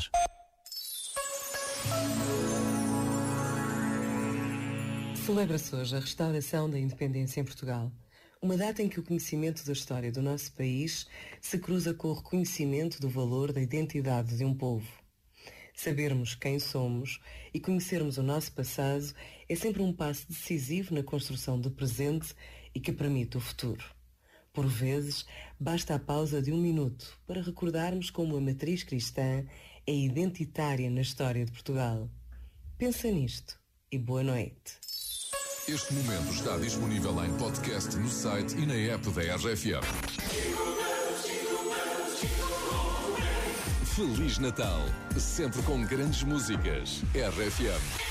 faz. Celebra-se hoje a restauração da independência em Portugal. Uma data em que o conhecimento da história do nosso país se cruza com o reconhecimento do valor da identidade de um povo. Sabermos quem somos e conhecermos o nosso passado é sempre um passo decisivo na construção do presente e que permite o futuro. Por vezes, basta a pausa de um minuto para recordarmos como a matriz cristã é identitária na história de Portugal. Pensa nisto e boa noite. Este momento está disponível em podcast no site e na app da RFM. Feliz Natal, sempre com grandes músicas. RFM.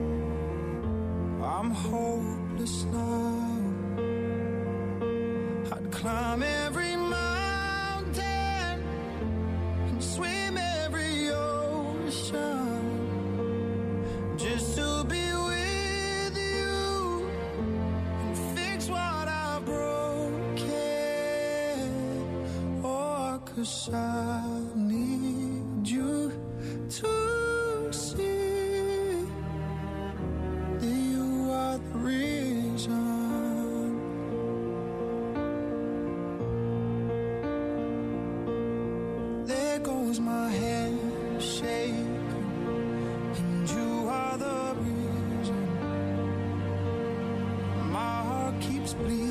I'm hopeless now. I'd climb every mountain and swim every ocean just to be with you and fix what I've broken. Oh, I need you to see my head shaking, and you are the reason. My heart keeps bleeding,